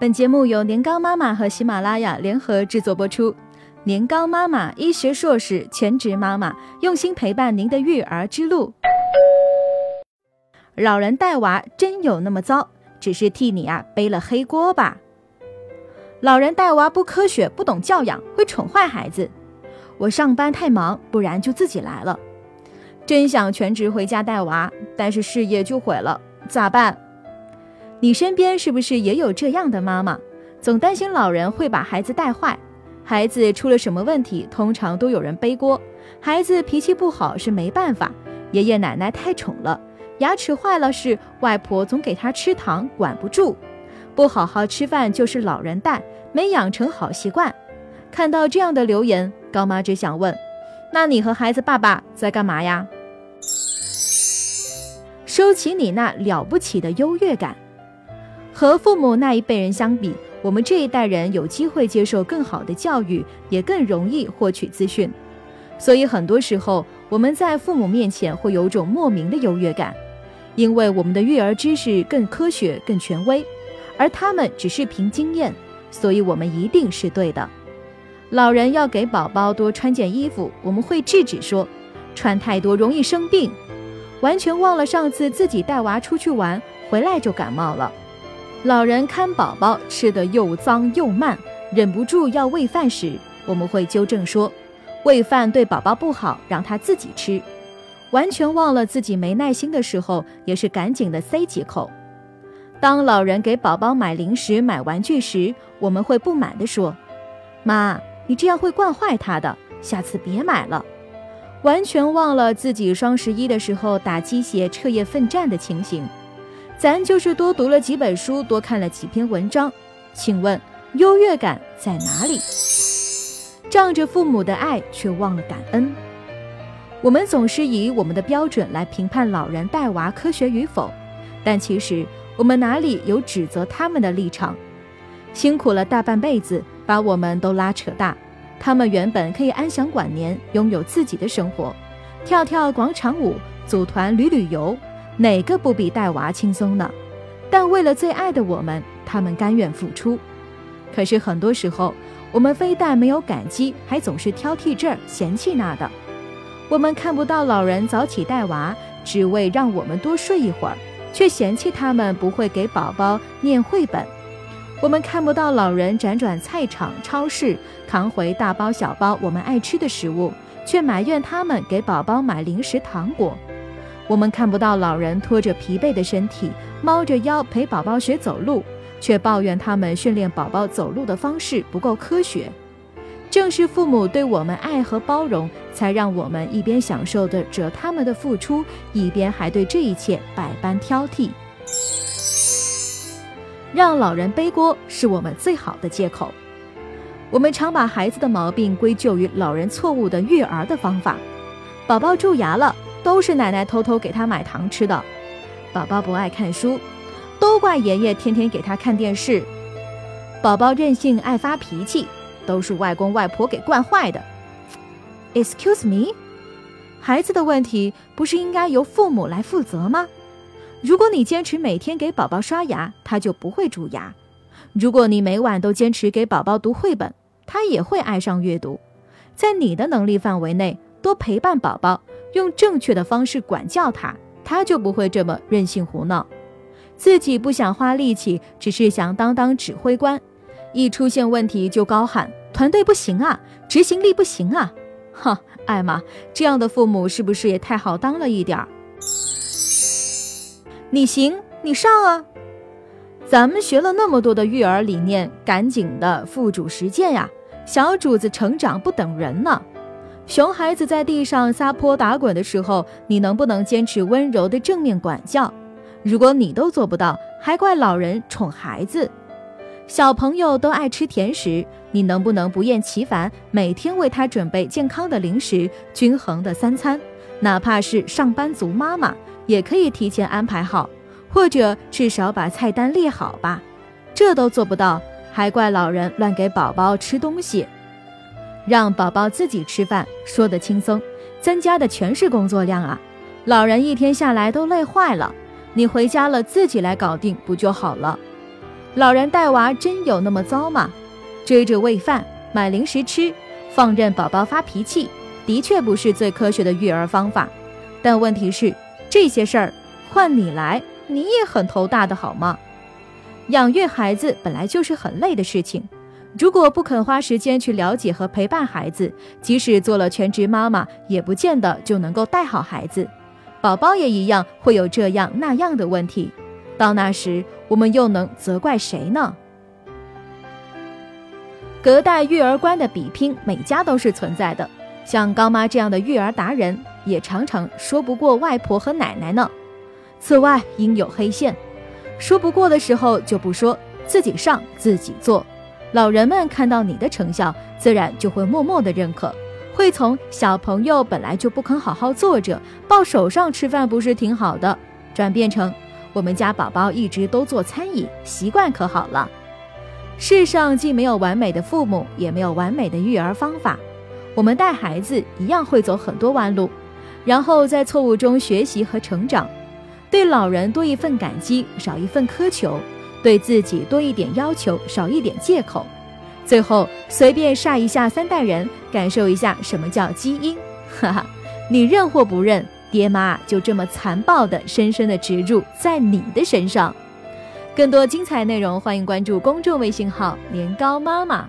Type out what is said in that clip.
本节目由年糕妈妈和喜马拉雅联合制作播出。年糕妈妈，医学硕士，全职妈妈，用心陪伴您的育儿之路。老人带娃真有那么糟？只是替你啊背了黑锅吧？老人带娃不科学，不懂教养，会宠坏孩子。我上班太忙，不然就自己来了。真想全职回家带娃，但是事业就毁了，咋办？你身边是不是也有这样的妈妈？总担心老人会把孩子带坏，孩子出了什么问题，通常都有人背锅。孩子脾气不好是没办法，爷爷奶奶太宠了；牙齿坏了是外婆总给他吃糖，管不住；不好好吃饭就是老人带，没养成好习惯。看到这样的留言，高妈只想问：那你和孩子爸爸在干嘛呀？收起你那了不起的优越感。和父母那一辈人相比，我们这一代人有机会接受更好的教育，也更容易获取资讯。所以很多时候，我们在父母面前会有种莫名的优越感，因为我们的育儿知识更科学、更权威，而他们只是凭经验，所以我们一定是对的。老人要给宝宝多穿件衣服，我们会制止说，穿太多容易生病，完全忘了上次自己带娃出去玩回来就感冒了。老人看宝宝吃得又脏又慢，忍不住要喂饭时，我们会纠正说：“喂饭对宝宝不好，让他自己吃。”完全忘了自己没耐心的时候，也是赶紧的塞几口。当老人给宝宝买零食、买玩具时，我们会不满地说：“妈，你这样会惯坏他的，下次别买了。”完全忘了自己双十一的时候打鸡血、彻夜奋战的情形。咱就是多读了几本书，多看了几篇文章，请问优越感在哪里？仗着父母的爱，却忘了感恩。我们总是以我们的标准来评判老人带娃科学与否，但其实我们哪里有指责他们的立场？辛苦了大半辈子，把我们都拉扯大，他们原本可以安享晚年，拥有自己的生活，跳跳广场舞，组团旅旅游。哪个不比带娃轻松呢？但为了最爱的我们，他们甘愿付出。可是很多时候，我们非但没有感激，还总是挑剔这儿嫌弃那的。我们看不到老人早起带娃，只为让我们多睡一会儿，却嫌弃他们不会给宝宝念绘本。我们看不到老人辗转菜场、超市，扛回大包小包我们爱吃的食物，却埋怨他们给宝宝买零食、糖果。我们看不到老人拖着疲惫的身体，猫着腰陪宝宝学走路，却抱怨他们训练宝宝走路的方式不够科学。正是父母对我们爱和包容，才让我们一边享受着他们的付出，一边还对这一切百般挑剔。让老人背锅是我们最好的借口。我们常把孩子的毛病归咎于老人错误的育儿的方法。宝宝蛀牙了。都是奶奶偷偷给他买糖吃的，宝宝不爱看书，都怪爷爷天天给他看电视。宝宝任性爱发脾气，都是外公外婆给惯坏的。Excuse me，孩子的问题不是应该由父母来负责吗？如果你坚持每天给宝宝刷牙，他就不会蛀牙；如果你每晚都坚持给宝宝读绘本，他也会爱上阅读。在你的能力范围内，多陪伴宝宝。用正确的方式管教他，他就不会这么任性胡闹。自己不想花力气，只是想当当指挥官，一出现问题就高喊团队不行啊，执行力不行啊！哈，艾玛，这样的父母是不是也太好当了一点儿？你行，你上啊！咱们学了那么多的育儿理念，赶紧的付诸实践呀！小主子成长不等人呢。熊孩子在地上撒泼打滚的时候，你能不能坚持温柔的正面管教？如果你都做不到，还怪老人宠孩子。小朋友都爱吃甜食，你能不能不厌其烦每天为他准备健康的零食、均衡的三餐？哪怕是上班族妈妈，也可以提前安排好，或者至少把菜单列好吧。这都做不到，还怪老人乱给宝宝吃东西。让宝宝自己吃饭，说的轻松，增加的全是工作量啊！老人一天下来都累坏了，你回家了自己来搞定不就好了？老人带娃真有那么糟吗？追着喂饭、买零食吃，放任宝宝发脾气，的确不是最科学的育儿方法。但问题是，这些事儿换你来，你也很头大的好吗？养育孩子本来就是很累的事情，如果不肯花时间去了解和陪伴孩子，即使做了全职妈妈，也不见得就能够带好孩子。宝宝也一样会有这样那样的问题，到那时我们又能责怪谁呢？隔代育儿观的比拼，每家都是存在的。像高妈这样的育儿达人，也常常说不过外婆和奶奶呢。此外，应有黑线。说不过的时候就不说，自己上自己做。老人们看到你的成效，自然就会默默的认可，会从小朋友本来就不肯好好坐着，抱手上吃饭不是挺好的，转变成我们家宝宝一直都做餐饮，习惯可好了。世上既没有完美的父母，也没有完美的育儿方法，我们带孩子一样会走很多弯路，然后在错误中学习和成长。对老人多一份感激，少一份苛求；对自己多一点要求，少一点借口。最后随便晒一下三代人，感受一下什么叫基因。哈哈，你认或不认，爹妈就这么残暴的、深深的植入在你的身上。更多精彩内容，欢迎关注公众微信号“年糕妈妈”。